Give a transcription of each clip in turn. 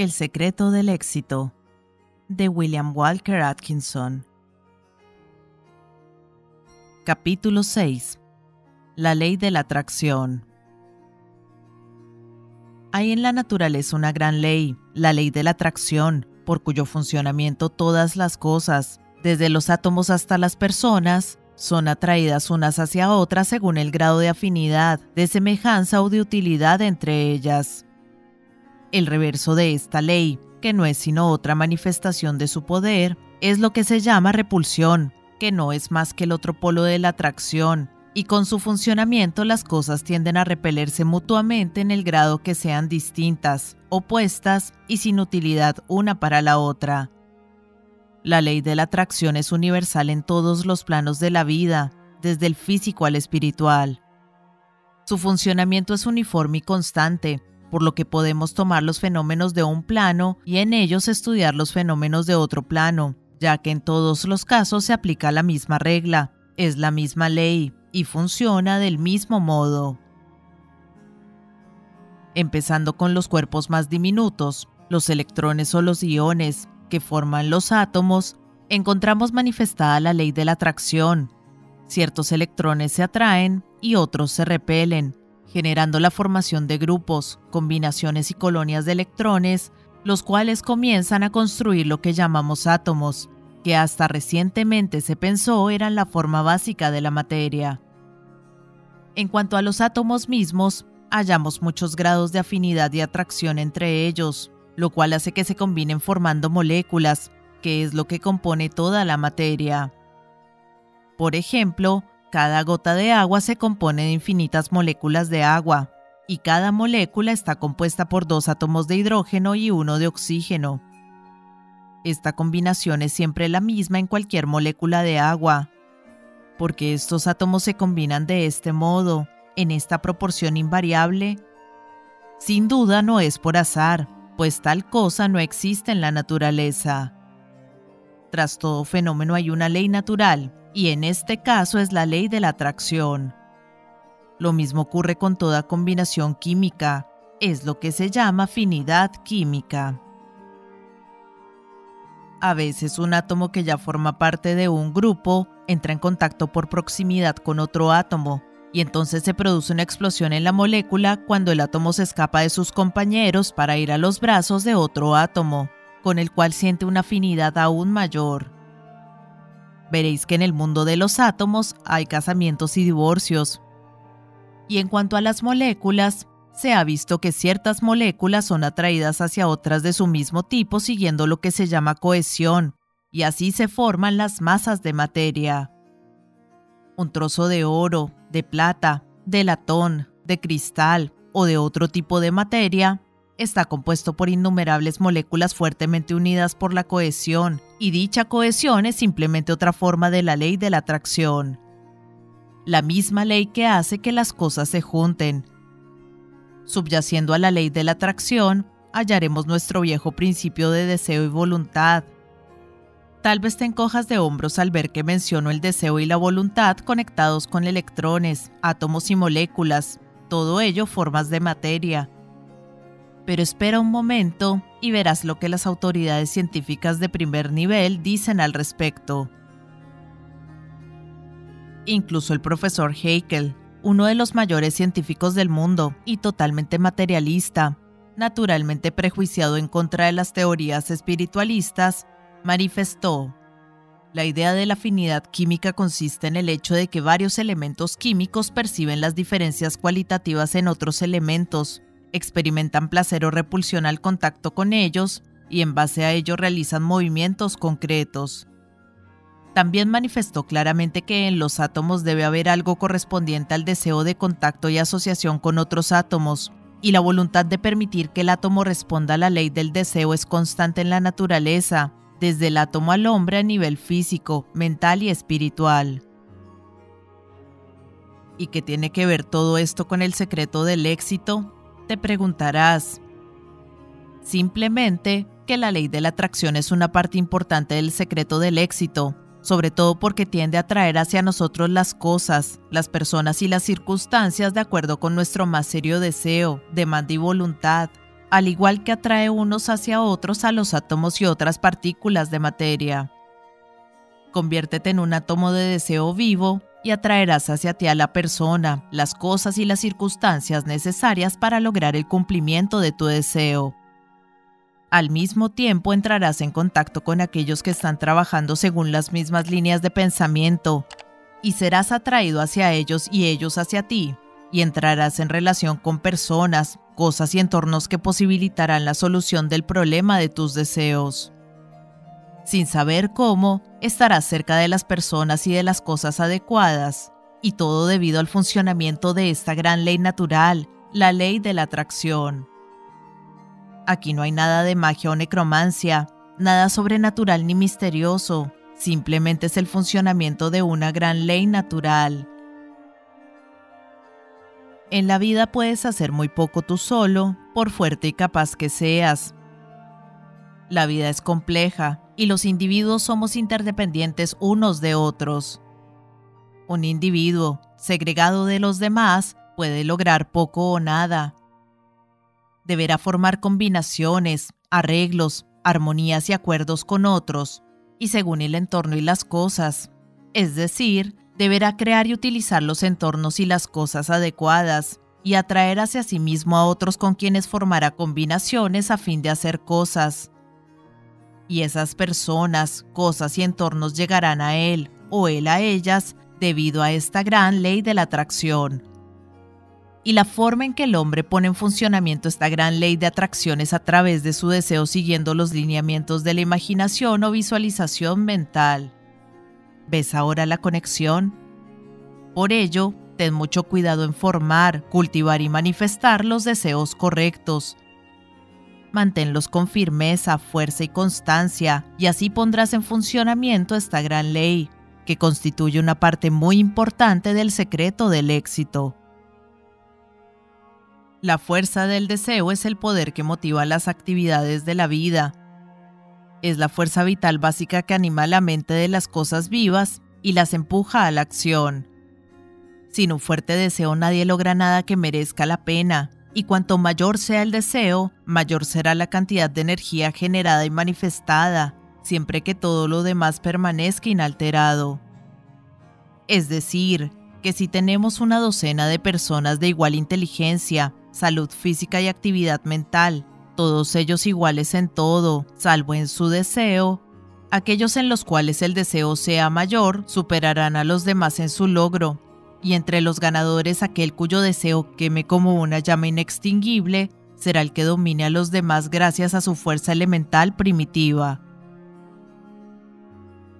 El secreto del éxito de William Walker Atkinson. Capítulo 6. La ley de la atracción. Hay en la naturaleza una gran ley, la ley de la atracción, por cuyo funcionamiento todas las cosas, desde los átomos hasta las personas, son atraídas unas hacia otras según el grado de afinidad, de semejanza o de utilidad entre ellas. El reverso de esta ley, que no es sino otra manifestación de su poder, es lo que se llama repulsión, que no es más que el otro polo de la atracción, y con su funcionamiento las cosas tienden a repelerse mutuamente en el grado que sean distintas, opuestas y sin utilidad una para la otra. La ley de la atracción es universal en todos los planos de la vida, desde el físico al espiritual. Su funcionamiento es uniforme y constante, por lo que podemos tomar los fenómenos de un plano y en ellos estudiar los fenómenos de otro plano, ya que en todos los casos se aplica la misma regla, es la misma ley y funciona del mismo modo. Empezando con los cuerpos más diminutos, los electrones o los iones, que forman los átomos, encontramos manifestada la ley de la atracción. Ciertos electrones se atraen y otros se repelen, generando la formación de grupos, combinaciones y colonias de electrones, los cuales comienzan a construir lo que llamamos átomos, que hasta recientemente se pensó eran la forma básica de la materia. En cuanto a los átomos mismos, hallamos muchos grados de afinidad y atracción entre ellos, lo cual hace que se combinen formando moléculas, que es lo que compone toda la materia. Por ejemplo, cada gota de agua se compone de infinitas moléculas de agua, y cada molécula está compuesta por dos átomos de hidrógeno y uno de oxígeno. Esta combinación es siempre la misma en cualquier molécula de agua, porque estos átomos se combinan de este modo, en esta proporción invariable. Sin duda no es por azar, pues tal cosa no existe en la naturaleza. Tras todo fenómeno hay una ley natural, y en este caso es la ley de la atracción. Lo mismo ocurre con toda combinación química, es lo que se llama afinidad química. A veces un átomo que ya forma parte de un grupo entra en contacto por proximidad con otro átomo, y entonces se produce una explosión en la molécula cuando el átomo se escapa de sus compañeros para ir a los brazos de otro átomo, con el cual siente una afinidad aún mayor veréis que en el mundo de los átomos hay casamientos y divorcios. Y en cuanto a las moléculas, se ha visto que ciertas moléculas son atraídas hacia otras de su mismo tipo siguiendo lo que se llama cohesión, y así se forman las masas de materia. Un trozo de oro, de plata, de latón, de cristal o de otro tipo de materia está compuesto por innumerables moléculas fuertemente unidas por la cohesión, y dicha cohesión es simplemente otra forma de la ley de la atracción. La misma ley que hace que las cosas se junten. Subyaciendo a la ley de la atracción, hallaremos nuestro viejo principio de deseo y voluntad. Tal vez te encojas de hombros al ver que menciono el deseo y la voluntad conectados con electrones, átomos y moléculas, todo ello formas de materia pero espera un momento y verás lo que las autoridades científicas de primer nivel dicen al respecto. Incluso el profesor Haeckel, uno de los mayores científicos del mundo y totalmente materialista, naturalmente prejuiciado en contra de las teorías espiritualistas, manifestó, la idea de la afinidad química consiste en el hecho de que varios elementos químicos perciben las diferencias cualitativas en otros elementos experimentan placer o repulsión al contacto con ellos y en base a ello realizan movimientos concretos. También manifestó claramente que en los átomos debe haber algo correspondiente al deseo de contacto y asociación con otros átomos, y la voluntad de permitir que el átomo responda a la ley del deseo es constante en la naturaleza, desde el átomo al hombre a nivel físico, mental y espiritual. ¿Y qué tiene que ver todo esto con el secreto del éxito? Te preguntarás. Simplemente que la ley de la atracción es una parte importante del secreto del éxito, sobre todo porque tiende a atraer hacia nosotros las cosas, las personas y las circunstancias de acuerdo con nuestro más serio deseo, demanda y voluntad, al igual que atrae unos hacia otros a los átomos y otras partículas de materia. Conviértete en un átomo de deseo vivo y atraerás hacia ti a la persona, las cosas y las circunstancias necesarias para lograr el cumplimiento de tu deseo. Al mismo tiempo entrarás en contacto con aquellos que están trabajando según las mismas líneas de pensamiento y serás atraído hacia ellos y ellos hacia ti, y entrarás en relación con personas, cosas y entornos que posibilitarán la solución del problema de tus deseos. Sin saber cómo, estarás cerca de las personas y de las cosas adecuadas, y todo debido al funcionamiento de esta gran ley natural, la ley de la atracción. Aquí no hay nada de magia o necromancia, nada sobrenatural ni misterioso, simplemente es el funcionamiento de una gran ley natural. En la vida puedes hacer muy poco tú solo, por fuerte y capaz que seas. La vida es compleja y los individuos somos interdependientes unos de otros. Un individuo, segregado de los demás, puede lograr poco o nada. Deberá formar combinaciones, arreglos, armonías y acuerdos con otros, y según el entorno y las cosas. Es decir, deberá crear y utilizar los entornos y las cosas adecuadas y atraer hacia sí mismo a otros con quienes formará combinaciones a fin de hacer cosas. Y esas personas, cosas y entornos llegarán a él o él a ellas debido a esta gran ley de la atracción. Y la forma en que el hombre pone en funcionamiento esta gran ley de atracción es a través de su deseo siguiendo los lineamientos de la imaginación o visualización mental. ¿Ves ahora la conexión? Por ello, ten mucho cuidado en formar, cultivar y manifestar los deseos correctos. Manténlos con firmeza, fuerza y constancia, y así pondrás en funcionamiento esta gran ley, que constituye una parte muy importante del secreto del éxito. La fuerza del deseo es el poder que motiva las actividades de la vida, es la fuerza vital básica que anima la mente de las cosas vivas y las empuja a la acción. Sin un fuerte deseo nadie logra nada que merezca la pena, y cuanto mayor sea el deseo, mayor será la cantidad de energía generada y manifestada, siempre que todo lo demás permanezca inalterado. Es decir, que si tenemos una docena de personas de igual inteligencia, salud física y actividad mental, todos ellos iguales en todo, salvo en su deseo. Aquellos en los cuales el deseo sea mayor superarán a los demás en su logro, y entre los ganadores aquel cuyo deseo queme como una llama inextinguible será el que domine a los demás gracias a su fuerza elemental primitiva.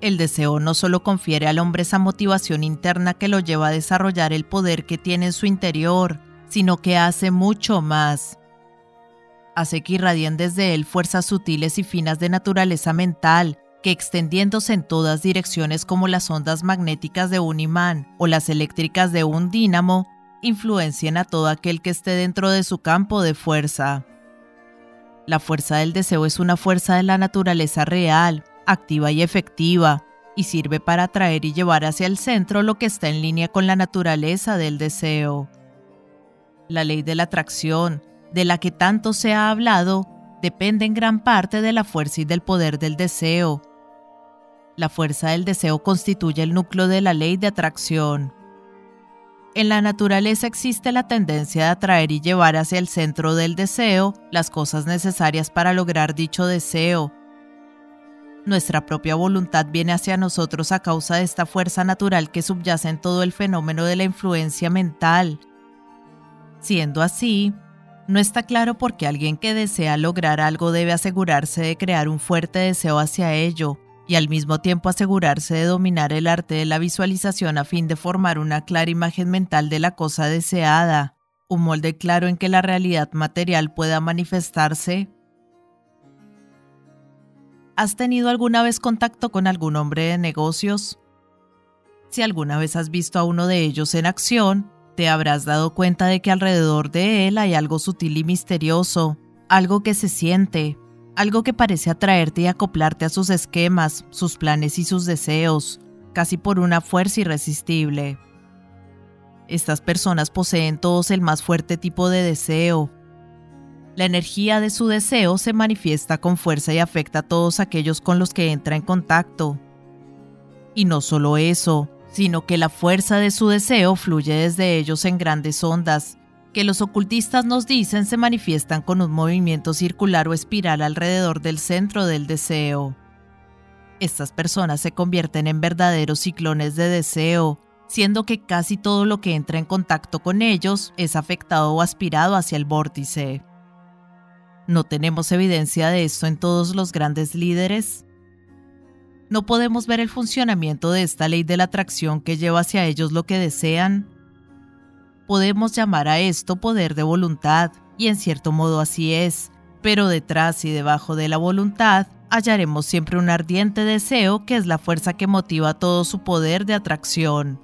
El deseo no solo confiere al hombre esa motivación interna que lo lleva a desarrollar el poder que tiene en su interior, sino que hace mucho más hace que irradien desde él fuerzas sutiles y finas de naturaleza mental, que extendiéndose en todas direcciones como las ondas magnéticas de un imán o las eléctricas de un dínamo, influencien a todo aquel que esté dentro de su campo de fuerza. La fuerza del deseo es una fuerza de la naturaleza real, activa y efectiva, y sirve para atraer y llevar hacia el centro lo que está en línea con la naturaleza del deseo. La ley de la atracción, de la que tanto se ha hablado, depende en gran parte de la fuerza y del poder del deseo. La fuerza del deseo constituye el núcleo de la ley de atracción. En la naturaleza existe la tendencia de atraer y llevar hacia el centro del deseo las cosas necesarias para lograr dicho deseo. Nuestra propia voluntad viene hacia nosotros a causa de esta fuerza natural que subyace en todo el fenómeno de la influencia mental. Siendo así, no está claro por qué alguien que desea lograr algo debe asegurarse de crear un fuerte deseo hacia ello y al mismo tiempo asegurarse de dominar el arte de la visualización a fin de formar una clara imagen mental de la cosa deseada, un molde claro en que la realidad material pueda manifestarse. ¿Has tenido alguna vez contacto con algún hombre de negocios? Si alguna vez has visto a uno de ellos en acción, te habrás dado cuenta de que alrededor de él hay algo sutil y misterioso, algo que se siente, algo que parece atraerte y acoplarte a sus esquemas, sus planes y sus deseos, casi por una fuerza irresistible. Estas personas poseen todos el más fuerte tipo de deseo. La energía de su deseo se manifiesta con fuerza y afecta a todos aquellos con los que entra en contacto. Y no solo eso, sino que la fuerza de su deseo fluye desde ellos en grandes ondas, que los ocultistas nos dicen se manifiestan con un movimiento circular o espiral alrededor del centro del deseo. Estas personas se convierten en verdaderos ciclones de deseo, siendo que casi todo lo que entra en contacto con ellos es afectado o aspirado hacia el vórtice. ¿No tenemos evidencia de esto en todos los grandes líderes? ¿No podemos ver el funcionamiento de esta ley de la atracción que lleva hacia ellos lo que desean? Podemos llamar a esto poder de voluntad, y en cierto modo así es, pero detrás y debajo de la voluntad hallaremos siempre un ardiente deseo que es la fuerza que motiva todo su poder de atracción.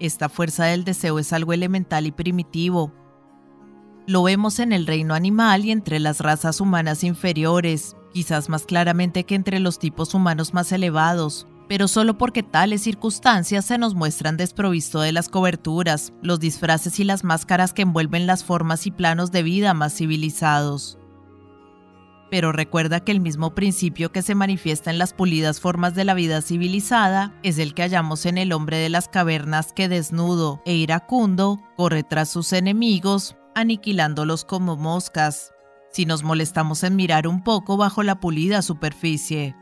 Esta fuerza del deseo es algo elemental y primitivo, lo vemos en el reino animal y entre las razas humanas inferiores, quizás más claramente que entre los tipos humanos más elevados, pero solo porque tales circunstancias se nos muestran desprovisto de las coberturas, los disfraces y las máscaras que envuelven las formas y planos de vida más civilizados. Pero recuerda que el mismo principio que se manifiesta en las pulidas formas de la vida civilizada es el que hallamos en el hombre de las cavernas que desnudo e iracundo corre tras sus enemigos aniquilándolos como moscas, si nos molestamos en mirar un poco bajo la pulida superficie.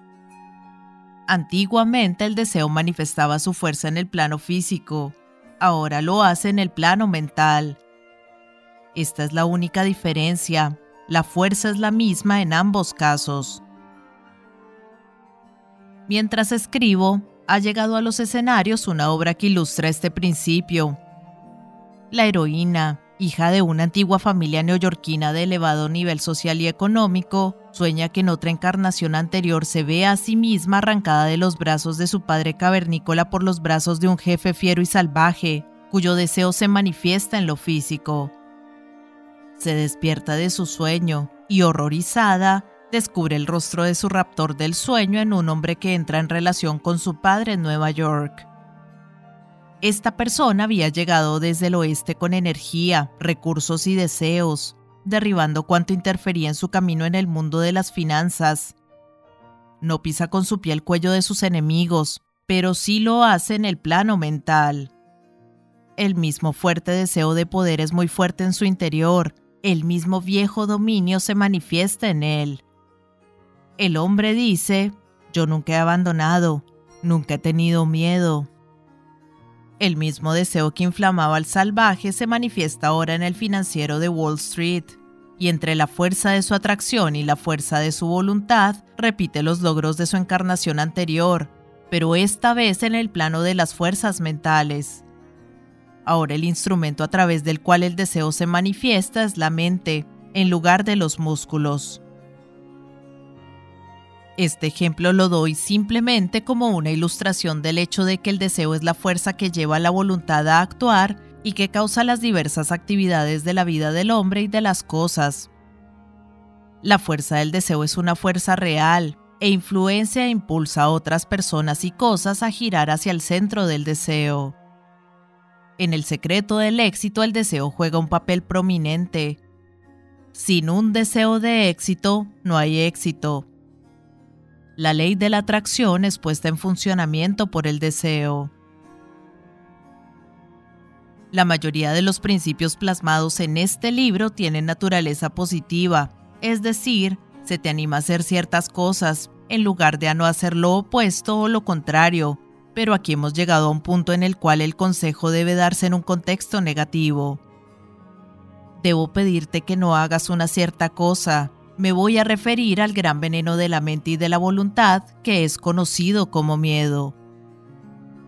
Antiguamente el deseo manifestaba su fuerza en el plano físico, ahora lo hace en el plano mental. Esta es la única diferencia, la fuerza es la misma en ambos casos. Mientras escribo, ha llegado a los escenarios una obra que ilustra este principio. La heroína, hija de una antigua familia neoyorquina de elevado nivel social y económico, sueña que en otra encarnación anterior se ve a sí misma arrancada de los brazos de su padre cavernícola por los brazos de un jefe fiero y salvaje, cuyo deseo se manifiesta en lo físico. Se despierta de su sueño y, horrorizada, descubre el rostro de su raptor del sueño en un hombre que entra en relación con su padre en Nueva York. Esta persona había llegado desde el oeste con energía, recursos y deseos, derribando cuanto interfería en su camino en el mundo de las finanzas. No pisa con su pie el cuello de sus enemigos, pero sí lo hace en el plano mental. El mismo fuerte deseo de poder es muy fuerte en su interior, el mismo viejo dominio se manifiesta en él. El hombre dice, yo nunca he abandonado, nunca he tenido miedo, el mismo deseo que inflamaba al salvaje se manifiesta ahora en el financiero de Wall Street, y entre la fuerza de su atracción y la fuerza de su voluntad, repite los logros de su encarnación anterior, pero esta vez en el plano de las fuerzas mentales. Ahora el instrumento a través del cual el deseo se manifiesta es la mente, en lugar de los músculos. Este ejemplo lo doy simplemente como una ilustración del hecho de que el deseo es la fuerza que lleva a la voluntad a actuar y que causa las diversas actividades de la vida del hombre y de las cosas. La fuerza del deseo es una fuerza real e influencia e impulsa a otras personas y cosas a girar hacia el centro del deseo. En el secreto del éxito el deseo juega un papel prominente. Sin un deseo de éxito no hay éxito la ley de la atracción es puesta en funcionamiento por el deseo. La mayoría de los principios plasmados en este libro tienen naturaleza positiva, es decir, se te anima a hacer ciertas cosas en lugar de a no hacer lo opuesto o lo contrario, pero aquí hemos llegado a un punto en el cual el consejo debe darse en un contexto negativo. Debo pedirte que no hagas una cierta cosa, me voy a referir al gran veneno de la mente y de la voluntad que es conocido como miedo.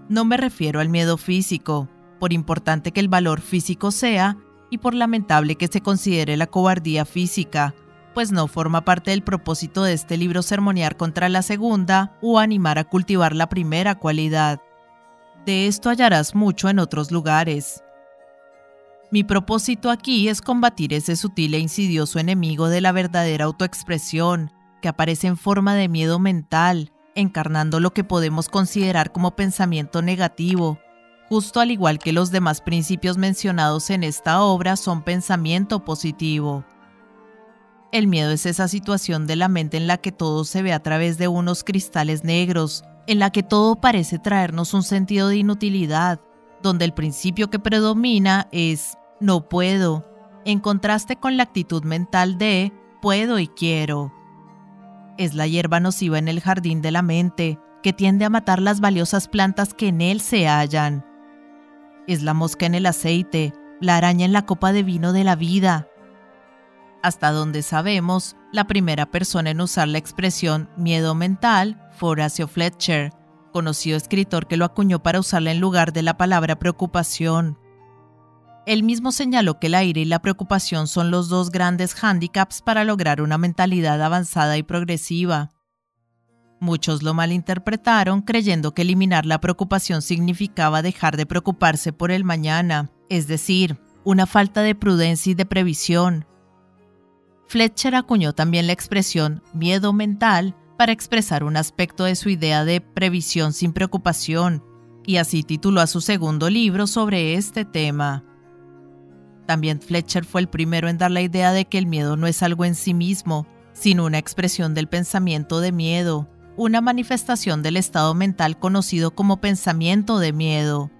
No me refiero al miedo físico, por importante que el valor físico sea, y por lamentable que se considere la cobardía física, pues no forma parte del propósito de este libro sermonear contra la segunda o animar a cultivar la primera cualidad. De esto hallarás mucho en otros lugares. Mi propósito aquí es combatir ese sutil e insidioso enemigo de la verdadera autoexpresión, que aparece en forma de miedo mental, encarnando lo que podemos considerar como pensamiento negativo, justo al igual que los demás principios mencionados en esta obra, son pensamiento positivo. El miedo es esa situación de la mente en la que todo se ve a través de unos cristales negros, en la que todo parece traernos un sentido de inutilidad, donde el principio que predomina es no puedo, en contraste con la actitud mental de puedo y quiero. Es la hierba nociva en el jardín de la mente, que tiende a matar las valiosas plantas que en él se hallan es la mosca en el aceite, la araña en la copa de vino de la vida. Hasta donde sabemos, la primera persona en usar la expresión miedo mental fue Horacio Fletcher, conocido escritor que lo acuñó para usarla en lugar de la palabra preocupación. Él mismo señaló que el aire y la preocupación son los dos grandes hándicaps para lograr una mentalidad avanzada y progresiva. Muchos lo malinterpretaron creyendo que eliminar la preocupación significaba dejar de preocuparse por el mañana, es decir, una falta de prudencia y de previsión. Fletcher acuñó también la expresión miedo mental para expresar un aspecto de su idea de previsión sin preocupación, y así tituló a su segundo libro sobre este tema. También Fletcher fue el primero en dar la idea de que el miedo no es algo en sí mismo, sino una expresión del pensamiento de miedo, una manifestación del estado mental conocido como pensamiento de miedo.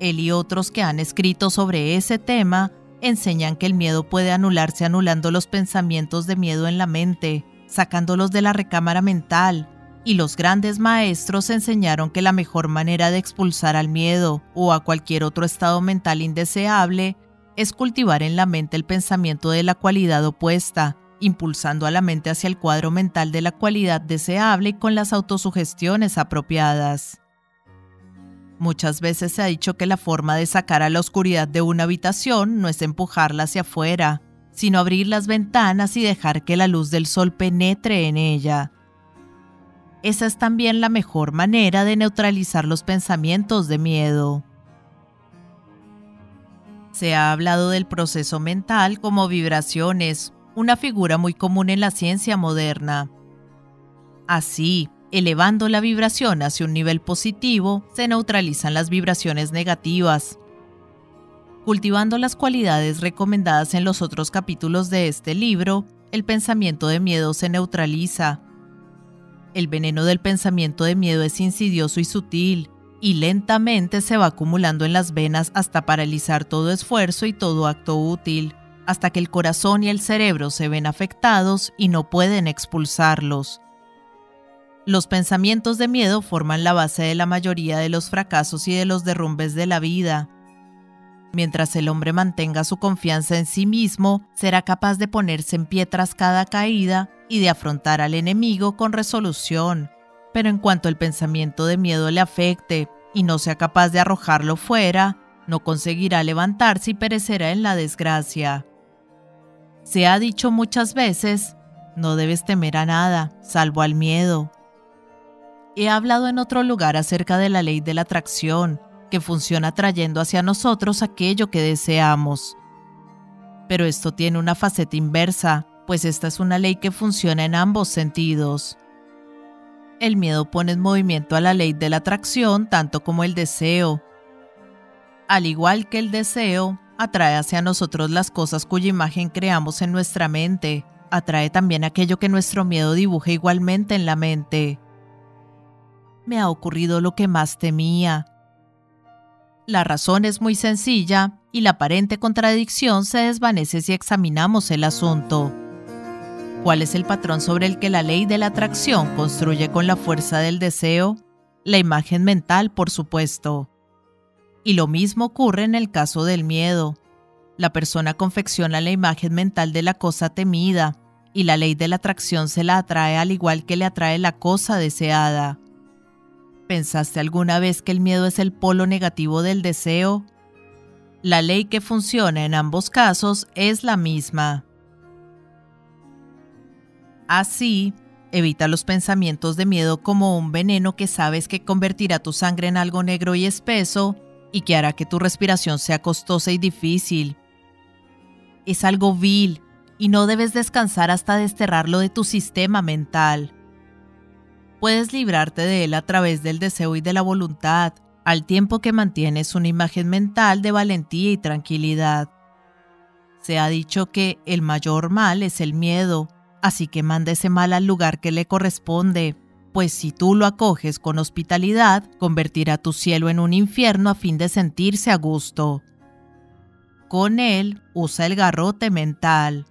Él y otros que han escrito sobre ese tema enseñan que el miedo puede anularse anulando los pensamientos de miedo en la mente, sacándolos de la recámara mental, y los grandes maestros enseñaron que la mejor manera de expulsar al miedo o a cualquier otro estado mental indeseable es cultivar en la mente el pensamiento de la cualidad opuesta, impulsando a la mente hacia el cuadro mental de la cualidad deseable con las autosugestiones apropiadas. Muchas veces se ha dicho que la forma de sacar a la oscuridad de una habitación no es empujarla hacia afuera, sino abrir las ventanas y dejar que la luz del sol penetre en ella. Esa es también la mejor manera de neutralizar los pensamientos de miedo. Se ha hablado del proceso mental como vibraciones, una figura muy común en la ciencia moderna. Así, elevando la vibración hacia un nivel positivo, se neutralizan las vibraciones negativas. Cultivando las cualidades recomendadas en los otros capítulos de este libro, el pensamiento de miedo se neutraliza. El veneno del pensamiento de miedo es insidioso y sutil, y lentamente se va acumulando en las venas hasta paralizar todo esfuerzo y todo acto útil hasta que el corazón y el cerebro se ven afectados y no pueden expulsarlos. Los pensamientos de miedo forman la base de la mayoría de los fracasos y de los derrumbes de la vida. Mientras el hombre mantenga su confianza en sí mismo, será capaz de ponerse en pie tras cada caída y de afrontar al enemigo con resolución. Pero en cuanto el pensamiento de miedo le afecte y no sea capaz de arrojarlo fuera, no conseguirá levantarse y perecerá en la desgracia. Se ha dicho muchas veces, no debes temer a nada, salvo al miedo. He hablado en otro lugar acerca de la ley de la atracción, que funciona trayendo hacia nosotros aquello que deseamos. Pero esto tiene una faceta inversa, pues esta es una ley que funciona en ambos sentidos. El miedo pone en movimiento a la ley de la atracción tanto como el deseo. Al igual que el deseo, atrae hacia nosotros las cosas cuya imagen creamos en nuestra mente. Atrae también aquello que nuestro miedo dibuja igualmente en la mente. Me ha ocurrido lo que más temía. La razón es muy sencilla y la aparente contradicción se desvanece si examinamos el asunto. ¿Cuál es el patrón sobre el que la ley de la atracción construye con la fuerza del deseo? La imagen mental, por supuesto. Y lo mismo ocurre en el caso del miedo. La persona confecciona la imagen mental de la cosa temida, y la ley de la atracción se la atrae al igual que le atrae la cosa deseada. ¿Pensaste alguna vez que el miedo es el polo negativo del deseo? La ley que funciona en ambos casos es la misma. Así, evita los pensamientos de miedo como un veneno que sabes que convertirá tu sangre en algo negro y espeso y que hará que tu respiración sea costosa y difícil. Es algo vil y no debes descansar hasta desterrarlo de tu sistema mental. Puedes librarte de él a través del deseo y de la voluntad, al tiempo que mantienes una imagen mental de valentía y tranquilidad. Se ha dicho que el mayor mal es el miedo, así que manda ese mal al lugar que le corresponde, pues si tú lo acoges con hospitalidad, convertirá tu cielo en un infierno a fin de sentirse a gusto. Con él, usa el garrote mental.